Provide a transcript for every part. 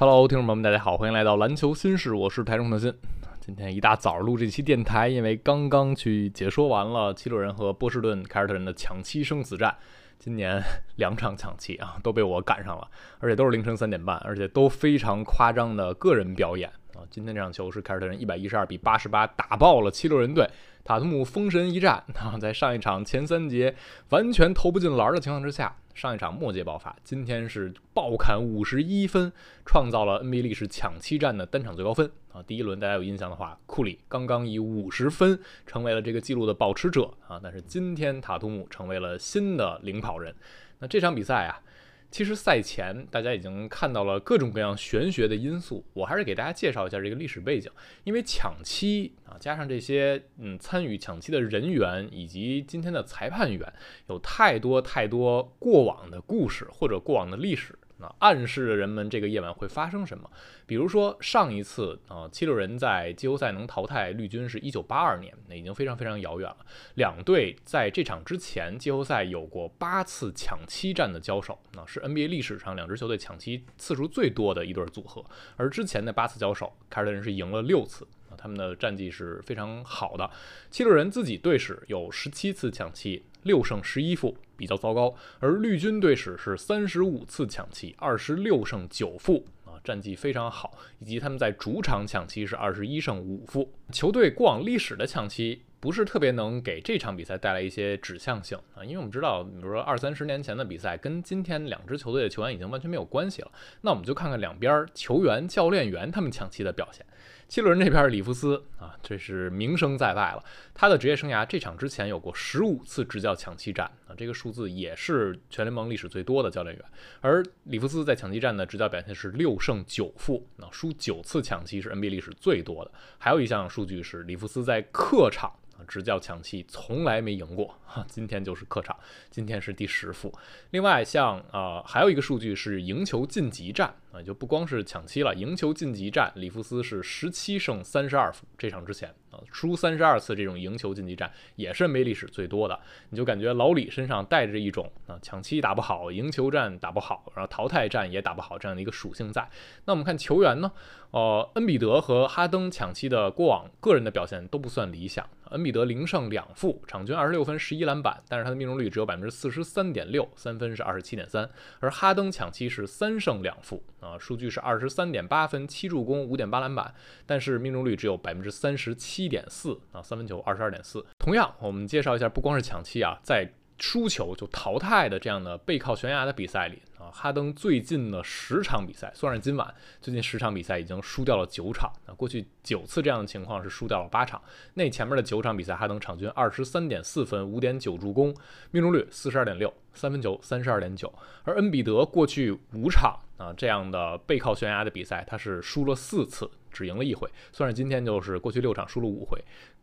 Hello，听众朋友们，大家好，欢迎来到篮球新事，我是台中特新。今天一大早录这期电台，因为刚刚去解说完了七六人和波士顿凯尔特人的抢七生死战。今年两场抢七啊，都被我赶上了，而且都是凌晨三点半，而且都非常夸张的个人表演啊。今天这场球是凯尔特人一百一十二比八十八打爆了七六人队。塔图姆封神一战啊，在上一场前三节完全投不进篮的情况之下，上一场末节爆发，今天是爆砍五十一分，创造了 NBA 历史抢七战的单场最高分啊！第一轮大家有印象的话，库里刚刚以五十分成为了这个记录的保持者啊，但是今天塔图姆成为了新的领跑人。那这场比赛啊。其实赛前大家已经看到了各种各样玄学的因素，我还是给大家介绍一下这个历史背景。因为抢七啊，加上这些嗯参与抢七的人员以及今天的裁判员，有太多太多过往的故事或者过往的历史。那暗示着人们这个夜晚会发生什么？比如说上一次啊，七六人在季后赛能淘汰绿军是一九八二年，那已经非常非常遥远了。两队在这场之前季后赛有过八次抢七战的交手，那是 NBA 历史上两支球队抢七次数最多的一对组合。而之前的八次交手，凯尔特人是赢了六次啊，他们的战绩是非常好的。七六人自己队史有十七次抢七。六胜十一负，比较糟糕。而绿军队史是三十五次抢七，二十六胜九负啊，战绩非常好。以及他们在主场抢七是二十一胜五负。球队过往历史的抢七不是特别能给这场比赛带来一些指向性啊，因为我们知道，比如说二三十年前的比赛跟今天两支球队的球员已经完全没有关系了。那我们就看看两边球员、教练员他们抢七的表现。七六人这边里弗斯啊，这是名声在外了。他的职业生涯这场之前有过十五次执教抢七战啊，这个数字也是全联盟历史最多的教练员。而里弗斯在抢七战的执教表现是六胜九负，那输九次抢七是 NBA 历史最多的。还有一项数据是里弗斯在客场啊。执教抢七从来没赢过，哈，今天就是客场，今天是第十负。另外，像啊，还有一个数据是赢球晋级战啊，就不光是抢七了，赢球晋级战，里弗斯是十七胜三十二负。这场之前啊，输三十二次这种赢球晋级战也是没历史最多的。你就感觉老李身上带着一种啊，抢七打不好，赢球战打不好，然后淘汰战也打不好这样的一个属性在。那我们看球员呢，呃，恩比德和哈登抢七的过往个人的表现都不算理想。恩比德零胜两负，场均二十六分、十一篮板，但是他的命中率只有百分之四十三点六，三分是二十七点三。而哈登抢七是三胜两负，啊，数据是二十三点八分、七助攻、五点八篮板，但是命中率只有百分之三十七点四，啊，三分球二十二点四。同样，我们介绍一下，不光是抢七啊，在输球就淘汰的这样的背靠悬崖的比赛里啊，哈登最近的十场比赛，算上今晚，最近十场比赛已经输掉了九场。那过去九次这样的情况是输掉了八场。那前面的九场比赛，哈登场均二十三点四分，五点九助攻，命中率四十二点六，三分球三十二点九。而恩比德过去五场啊这样的背靠悬崖的比赛，他是输了四次。只赢了一回，算是今天就是过去六场输了五回，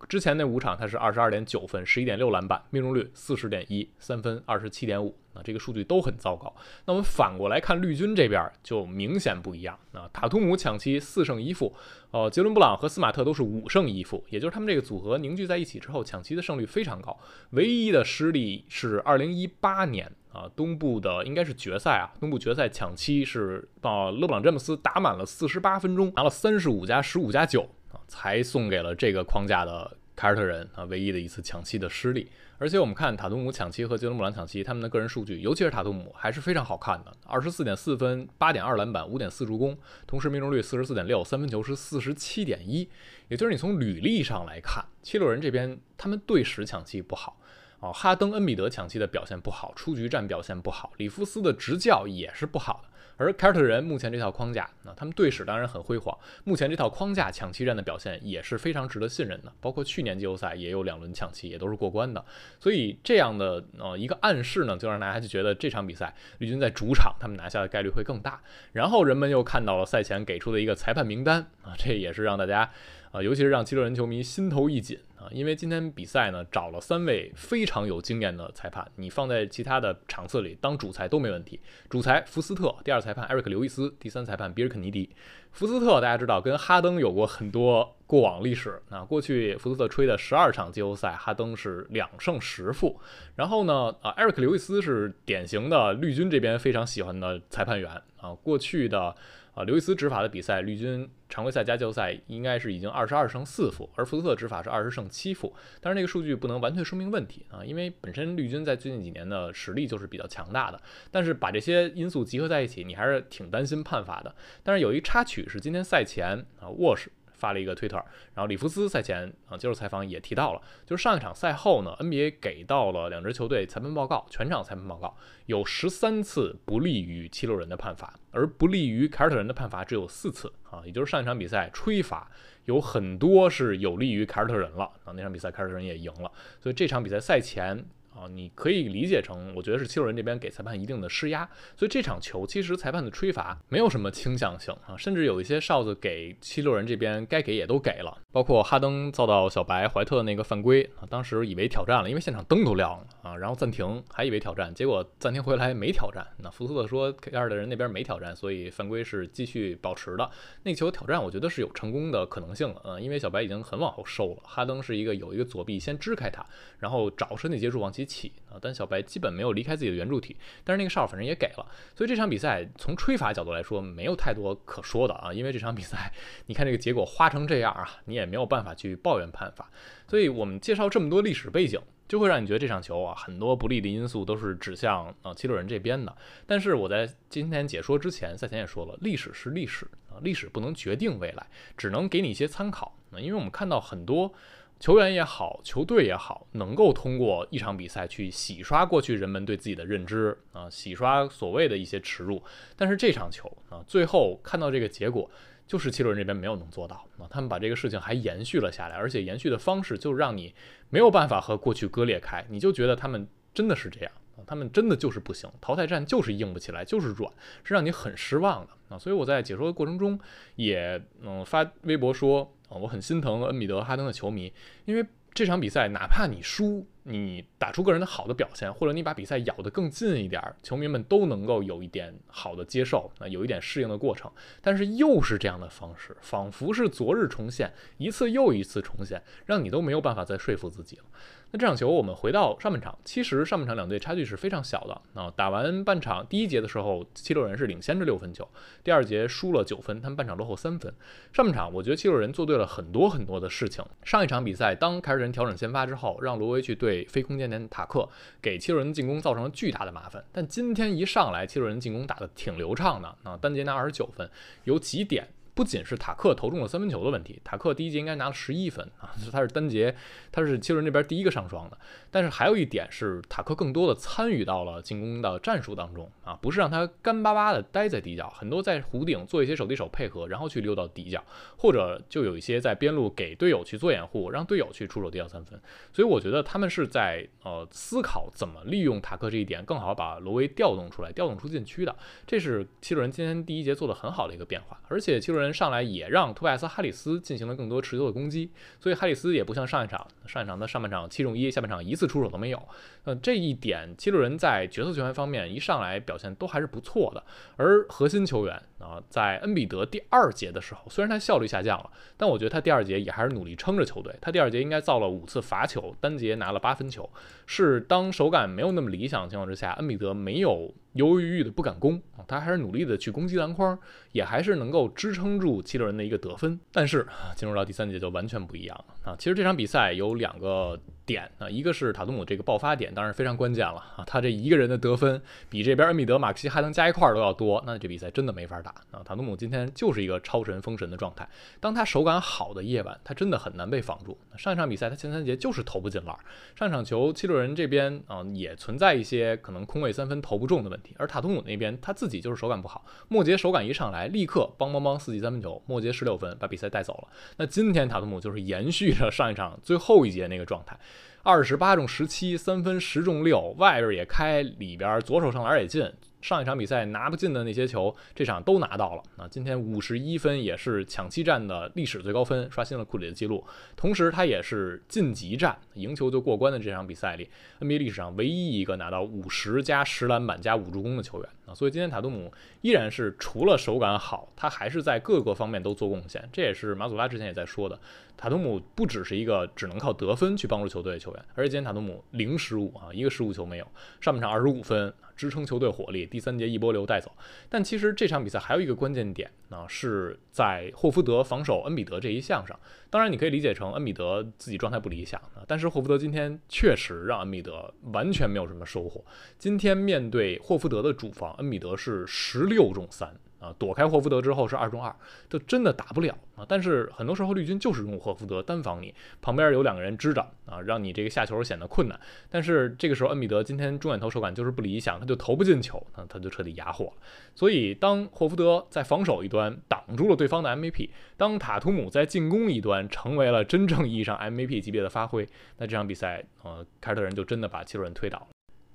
之前那五场他是二十二点九分，十一点六篮板，命中率四十点一，三分二十七点五，啊这个数据都很糟糕。那我们反过来看绿军这边就明显不一样啊，塔图姆抢七四胜一负，呃，杰伦布朗和斯马特都是五胜一负，也就是他们这个组合凝聚在一起之后，抢七的胜率非常高。唯一的失利是二零一八年。啊，东部的应该是决赛啊，东部决赛抢七是到勒布朗詹姆斯打满了四十八分钟，拿了三十五加十五加九啊，才送给了这个框架的凯尔特人啊唯一的一次抢七的失利。而且我们看塔图姆抢七和杰伦布朗抢七，他们的个人数据，尤其是塔图姆还是非常好看的，二十四点四分，八点二篮板，五点四助攻，同时命中率四十四点六，三分球是四十七点一。也就是你从履历上来看，七六人这边他们队史抢七不好。哦，哈登、恩比德抢七的表现不好，出局战表现不好，里弗斯的执教也是不好的。而凯尔特人目前这套框架，那他们队史当然很辉煌，目前这套框架抢七战的表现也是非常值得信任的。包括去年季后赛也有两轮抢七，也都是过关的。所以这样的呃一个暗示呢，就让大家就觉得这场比赛绿军在主场他们拿下的概率会更大。然后人们又看到了赛前给出的一个裁判名单啊，这也是让大家。啊，尤其是让七六人球迷心头一紧啊，因为今天比赛呢找了三位非常有经验的裁判，你放在其他的场次里当主裁都没问题。主裁福斯特，第二裁判艾瑞克刘易斯，第三裁判比尔肯尼迪。福斯特大家知道跟哈登有过很多过往历史，啊过去福斯特吹的十二场季后赛，哈登是两胜十负。然后呢，啊，艾瑞克刘易斯是典型的绿军这边非常喜欢的裁判员啊，过去的。啊，刘易斯执法的比赛，绿军常规赛加季后赛应该是已经二十二胜四负，而福斯特执法是二十胜欺负。但是那个数据不能完全说明问题啊，因为本身绿军在最近几年的实力就是比较强大的。但是把这些因素集合在一起，你还是挺担心判罚的。但是有一插曲是今天赛前啊，沃什。发了一个推特，然后里弗斯赛前啊接受采访也提到了，就是上一场赛后呢，NBA 给到了两支球队裁判报告，全场裁判报告有十三次不利于七六人的判罚，而不利于凯尔特人的判罚只有四次啊，也就是上一场比赛吹罚有很多是有利于凯尔特人了啊，那场比赛凯尔特人也赢了，所以这场比赛赛前。啊，你可以理解成，我觉得是七六人这边给裁判一定的施压，所以这场球其实裁判的吹罚没有什么倾向性啊，甚至有一些哨子给七六人这边该给也都给了，包括哈登遭到小白怀特那个犯规啊，当时以为挑战了，因为现场灯都亮了啊，然后暂停还以为挑战，结果暂停回来没挑战，那福斯特说凯尔的人那边没挑战，所以犯规是继续保持的，那球挑战我觉得是有成功的可能性的，嗯，因为小白已经很往后收了，哈登是一个有一个左臂先支开他，然后找身体接触往起。起啊，但小白基本没有离开自己的圆柱体，但是那个哨反正也给了，所以这场比赛从吹罚角度来说没有太多可说的啊，因为这场比赛你看这个结果花成这样啊，你也没有办法去抱怨判罚，所以我们介绍这么多历史背景，就会让你觉得这场球啊很多不利的因素都是指向啊七六人这边的，但是我在今天解说之前赛前也说了，历史是历史啊，历史不能决定未来，只能给你一些参考。啊，因为我们看到很多。球员也好，球队也好，能够通过一场比赛去洗刷过去人们对自己的认知啊，洗刷所谓的一些耻辱。但是这场球啊，最后看到这个结果，就是七六人这边没有能做到啊，他们把这个事情还延续了下来，而且延续的方式就让你没有办法和过去割裂开，你就觉得他们真的是这样啊，他们真的就是不行，淘汰战就是硬不起来，就是软，是让你很失望的啊。所以我在解说的过程中也嗯发微博说。啊，我很心疼恩比德、哈登的球迷，因为这场比赛，哪怕你输。你打出个人的好的表现，或者你把比赛咬得更近一点，球迷们都能够有一点好的接受，啊，有一点适应的过程。但是又是这样的方式，仿佛是昨日重现，一次又一次重现，让你都没有办法再说服自己了。那这场球，我们回到上半场，其实上半场两队差距是非常小的。啊，打完半场第一节的时候，七六人是领先着六分球，第二节输了九分，他们半场落后三分。上半场，我觉得七六人做对了很多很多的事情。上一场比赛，当凯尔特人调整先发之后，让罗威去对。非空间点塔克给七六人进攻造成了巨大的麻烦，但今天一上来，七六人进攻打得挺流畅的啊，单节拿二十九分，有几点。不仅是塔克投中了三分球的问题，塔克第一节应该拿了十一分啊，他是单节，他是七六人这边第一个上双的。但是还有一点是，塔克更多的参与到了进攻的战术当中啊，不是让他干巴巴的待在底角，很多在弧顶做一些手递手配合，然后去溜到底角，或者就有一些在边路给队友去做掩护，让队友去出手递到三分。所以我觉得他们是在呃思考怎么利用塔克这一点，更好把罗威调动出来，调动出禁区的。这是七六人今天第一节做的很好的一个变化，而且七六人。上来也让托拜斯哈里斯进行了更多持球的攻击，所以哈里斯也不像上一场，上一场的上半场七中一，下半场一次出手都没有。呃，这一点七六人在角色球员方面一上来表现都还是不错的，而核心球员啊，在恩比德第二节的时候，虽然他效率下降了，但我觉得他第二节也还是努力撑着球队。他第二节应该造了五次罚球，单节拿了八分球，是当手感没有那么理想的情况之下，恩比德没有。犹犹豫豫的不敢攻啊，他还是努力的去攻击篮筐，也还是能够支撑住七六人的一个得分。但是进入到第三节就完全不一样了啊！其实这场比赛有两个。点啊，一个是塔图姆这个爆发点，当然非常关键了啊。他这一个人的得分比这边恩比德、马克西、哈登加一块儿都要多，那这比赛真的没法打啊。塔图姆今天就是一个超神封神的状态，当他手感好的夜晚，他真的很难被防住。上一场比赛他前三节就是投不进篮，上场球七六人这边啊也存在一些可能空位三分投不中的问，而塔图姆那边他自己就是手感不好，莫杰手感一上来立刻邦邦邦四记三分球，莫杰十六分把比赛带走了。那今天塔图姆就是延续着上一场最后一节那个状态。二十八中十七，三分十中六，外边也开，里边左手上篮也进。上一场比赛拿不进的那些球，这场都拿到了。那今天五十一分也是抢七战的历史最高分，刷新了库里的记录。同时，他也是晋级战赢球就过关的这场比赛里 NBA 历史上唯一一个拿到五十加十篮板加五助攻的球员啊。所以今天塔图姆依然是除了手感好，他还是在各个方面都做贡献。这也是马祖拉之前也在说的，塔图姆不只是一个只能靠得分去帮助球队的球员，而且今天塔图姆零失误啊，一个失误球没有。上半场二十五分。支撑球队火力，第三节一波流带走。但其实这场比赛还有一个关键点啊，是在霍福德防守恩比德这一项上。当然，你可以理解成恩比德自己状态不理想啊，但是霍福德今天确实让恩比德完全没有什么收获。今天面对霍福德的主防，恩比德是十六中三。啊，躲开霍福德之后是二中二，就真的打不了啊。但是很多时候绿军就是用霍福德单防你，旁边有两个人支着啊，让你这个下球显得困难。但是这个时候恩比德今天中远投手感就是不理想，他就投不进球，那他就彻底哑火了。所以当霍福德在防守一端挡住了对方的 MVP，当塔图姆在进攻一端成为了真正意义上 MVP 级别的发挥，那这场比赛呃凯尔特人就真的把七六人推倒了。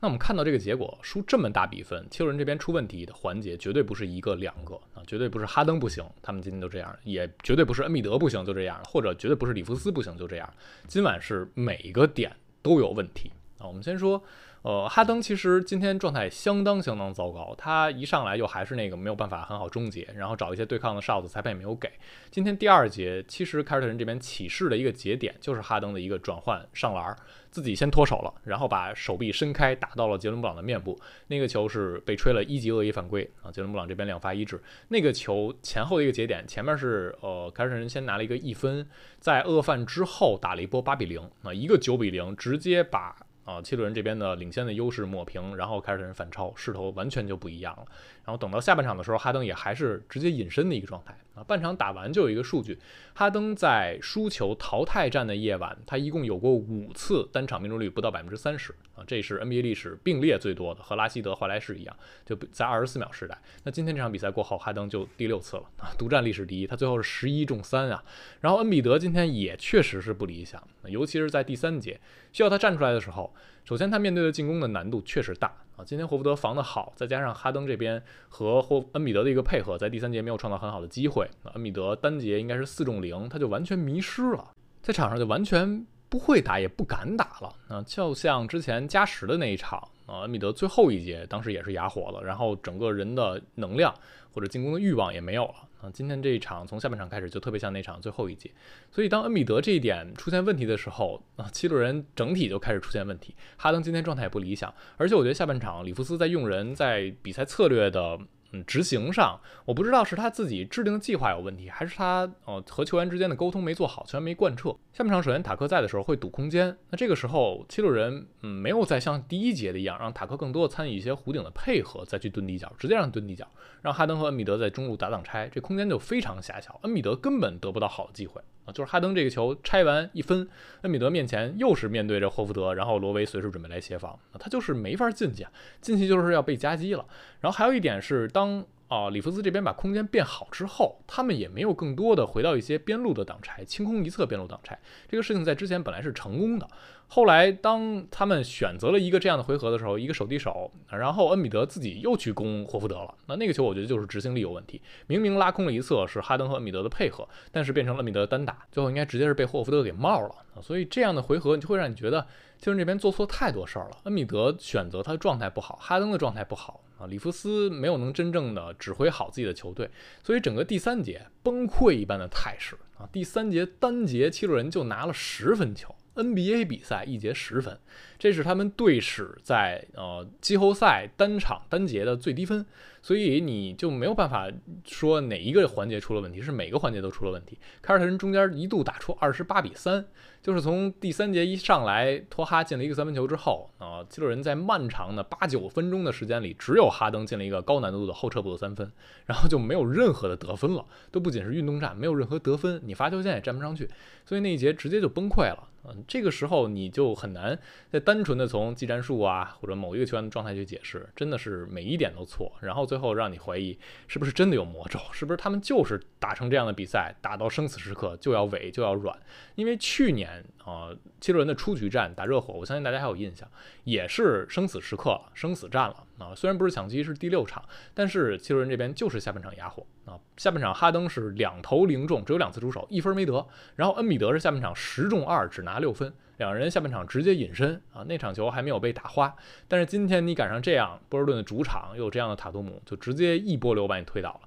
那我们看到这个结果，输这么大比分，七六人这边出问题的环节绝对不是一个两个啊，绝对不是哈登不行，他们今天都这样，也绝对不是恩比德不行就这样，或者绝对不是里弗斯不行就这样，今晚是每一个点都有问题啊。我们先说。呃，哈登其实今天状态相当相当糟糕，他一上来就还是那个没有办法很好终结，然后找一些对抗的哨子，裁判也没有给。今天第二节，其实凯尔特人这边起势的一个节点就是哈登的一个转换上篮，自己先脱手了，然后把手臂伸开打到了杰伦布朗的面部，那个球是被吹了一级恶意犯规啊，杰伦布朗这边两罚一掷。那个球前后的一个节点，前面是呃凯尔特人先拿了一个一分，在恶犯之后打了一波八比零啊，一个九比零，直接把。啊，七六人这边的领先的优势抹平，然后开始反超，势头完全就不一样了。然后等到下半场的时候，哈登也还是直接隐身的一个状态啊。半场打完就有一个数据，哈登在输球淘汰战的夜晚，他一共有过五次单场命中率不到百分之三十啊，这是 NBA 历史并列最多的，和拉希德、华莱士一样，就在二十四秒时代。那今天这场比赛过后，哈登就第六次了啊，独占历史第一，他最后是十一中三啊。然后恩比德今天也确实是不理想，尤其是在第三节需要他站出来的时候，首先他面对的进攻的难度确实大。啊，今天霍福德防得好，再加上哈登这边和霍恩比德的一个配合，在第三节没有创造很好的机会。恩比德单节应该是四中零，他就完全迷失了，在场上就完全不会打，也不敢打了。啊，就像之前加时的那一场，啊，恩比德最后一节当时也是哑火了，然后整个人的能量或者进攻的欲望也没有了。啊，今天这一场从下半场开始就特别像那场最后一节，所以当恩比德这一点出现问题的时候，啊，七六人整体就开始出现问题。哈登今天状态也不理想，而且我觉得下半场里弗斯在用人在比赛策略的。嗯，执行上我不知道是他自己制定的计划有问题，还是他呃和球员之间的沟通没做好，球员没贯彻。下半场首先塔克在的时候会堵空间，那这个时候七六人嗯没有再像第一节的一样，让塔克更多的参与一些弧顶的配合，再去蹲底角，直接让蹲底角，让哈登和恩比德在中路打挡拆，这空间就非常狭小，恩比德根本得不到好的机会。啊，就是哈登这个球拆完一分，恩比德面前又是面对着霍福德，然后罗维随时准备来协防，他就是没法进去，进去就是要被夹击了。然后还有一点是，当啊里弗斯这边把空间变好之后，他们也没有更多的回到一些边路的挡拆，清空一侧边路挡拆，这个事情在之前本来是成功的。后来，当他们选择了一个这样的回合的时候，一个手递手，然后恩比德自己又去攻霍福德了。那那个球，我觉得就是执行力有问题。明明拉空了一侧，是哈登和恩比德的配合，但是变成了恩比德单打，最后应该直接是被霍福德给冒了。所以这样的回合，就会让你觉得就是这边做错太多事儿了。恩比德选择他的状态不好，哈登的状态不好啊，里弗斯没有能真正的指挥好自己的球队，所以整个第三节崩溃一般的态势啊。第三节单节七六人就拿了十分球。NBA 比赛一节十分，这是他们队史在呃季后赛单场单节的最低分，所以你就没有办法说哪一个环节出了问题，是每个环节都出了问题。凯尔特人中间一度打出二十八比三，就是从第三节一上来托哈进了一个三分球之后啊，七六人在漫长的八九分钟的时间里，只有哈登进了一个高难度的后撤步的三分，然后就没有任何的得分了，都不仅是运动战，没有任何得分，你罚球线也站不上去，所以那一节直接就崩溃了。嗯，这个时候你就很难再单纯的从技战术啊或者某一个球员的状态去解释，真的是每一点都错，然后最后让你怀疑是不是真的有魔咒，是不是他们就是打成这样的比赛，打到生死时刻就要萎就要软？因为去年啊七六人的出局战打热火，我相信大家还有印象，也是生死时刻，生死战了啊。虽然不是抢七是第六场，但是七六人这边就是下半场哑火啊，下半场哈登是两投零中，只有两次出手，一分没得，然后恩比德是下半场十中二，只拿。拿六分，两人下半场直接隐身啊！那场球还没有被打花，但是今天你赶上这样，波士顿的主场又有这样的塔图姆，就直接一波流把你推倒了。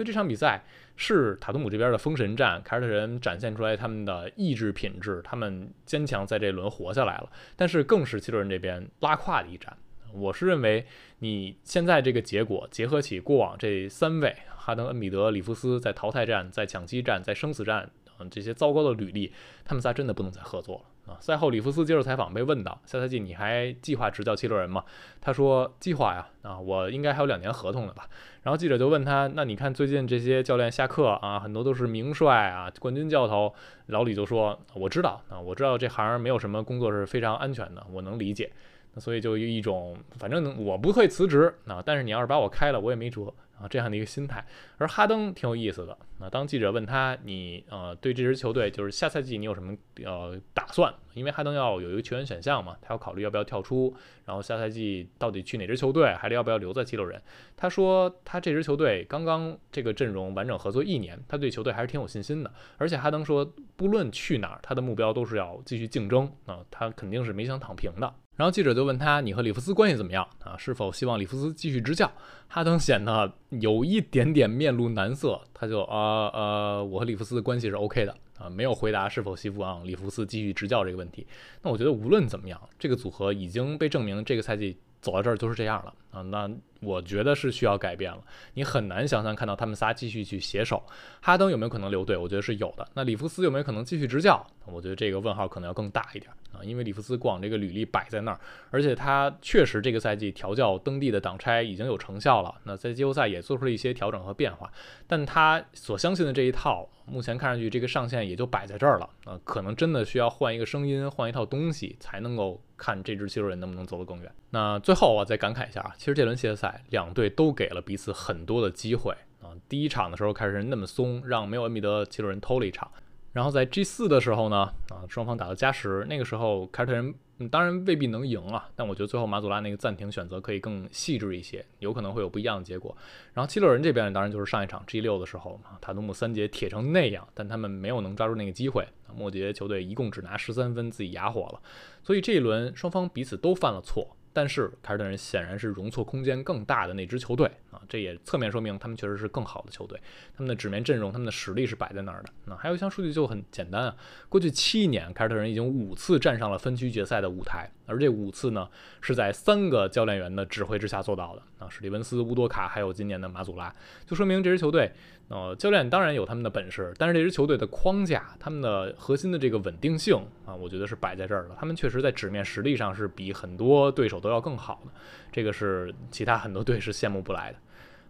所以这场比赛是塔图姆这边的封神战，凯尔特人展现出来他们的意志品质，他们坚强在这轮活下来了。但是更是七六人这边拉胯的一战。我是认为你现在这个结果结合起过往这三位哈登、恩比德、里弗斯在淘汰战、在抢七战、在生死战，嗯，这些糟糕的履历，他们仨真的不能再合作了。赛后里弗斯接受采访被问到下赛季你还计划执教七六人吗？他说计划呀，啊，我应该还有两年合同呢吧。然后记者就问他，那你看最近这些教练下课啊，很多都是名帅啊，冠军教头。老李就说我知道啊，我知道这行没有什么工作是非常安全的，我能理解。那所以就一种反正我不会辞职啊，但是你要是把我开了，我也没辙。啊，这样的一个心态，而哈登挺有意思的。那当记者问他，你呃对这支球队，就是下赛季你有什么呃打算？因为哈登要有一个球员选项嘛，他要考虑要不要跳出，然后下赛季到底去哪支球队，还是要不要留在七六人？他说他这支球队刚刚这个阵容完整合作一年，他对球队还是挺有信心的。而且哈登说，不论去哪儿，他的目标都是要继续竞争啊，他肯定是没想躺平的。然后记者就问他：“你和里弗斯关系怎么样啊？是否希望里弗斯继续执教？”哈登显得有一点点面露难色，他就呃呃，我和里弗斯的关系是 OK 的啊，没有回答是否希望里弗斯继续执教这个问题。那我觉得无论怎么样，这个组合已经被证明这个赛季走到这儿都是这样了啊。那我觉得是需要改变了。你很难想象看到他们仨继续去携手。哈登有没有可能留队？我觉得是有的。那里弗斯有没有可能继续执教？我觉得这个问号可能要更大一点。啊，因为里弗斯过往这个履历摆在那儿，而且他确实这个赛季调教登地的挡拆已经有成效了。那在季后赛也做出了一些调整和变化，但他所相信的这一套，目前看上去这个上限也就摆在这儿了。啊，可能真的需要换一个声音，换一套东西，才能够看这支七六人能不能走得更远。那最后我再感慨一下啊，其实这轮系列赛两队都给了彼此很多的机会啊。第一场的时候开始那么松，让没有恩比德七六人偷了一场。然后在 G 四的时候呢，啊，双方打到加时，那个时候凯尔特人当然未必能赢啊，但我觉得最后马祖拉那个暂停选择可以更细致一些，有可能会有不一样的结果。然后七六人这边当然就是上一场 G 六的时候嘛，塔图姆三节铁成那样，但他们没有能抓住那个机会，末节球队一共只拿十三分，自己哑火了。所以这一轮双方彼此都犯了错。但是凯尔特人显然是容错空间更大的那支球队啊，这也侧面说明他们确实是更好的球队。他们的纸面阵容，他们的实力是摆在那儿的。那还有一项数据就很简单啊，过去七年凯尔特人已经五次站上了分区决赛的舞台，而这五次呢是在三个教练员的指挥之下做到的，史蒂文斯、乌多卡还有今年的马祖拉，就说明这支球队。呃，教练当然有他们的本事，但是这支球队的框架，他们的核心的这个稳定性啊，我觉得是摆在这儿的。他们确实在纸面实力上是比很多对手都要更好的，这个是其他很多队是羡慕不来的。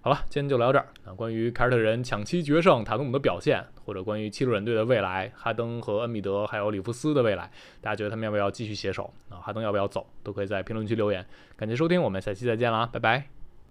好了，今天就聊到这儿。那关于凯尔特人抢七决胜塔图姆的表现，或者关于七六人队的未来，哈登和恩比德还有里弗斯的未来，大家觉得他们要不要继续携手？啊，哈登要不要走？都可以在评论区留言。感谢收听，我们下期再见啦，拜拜。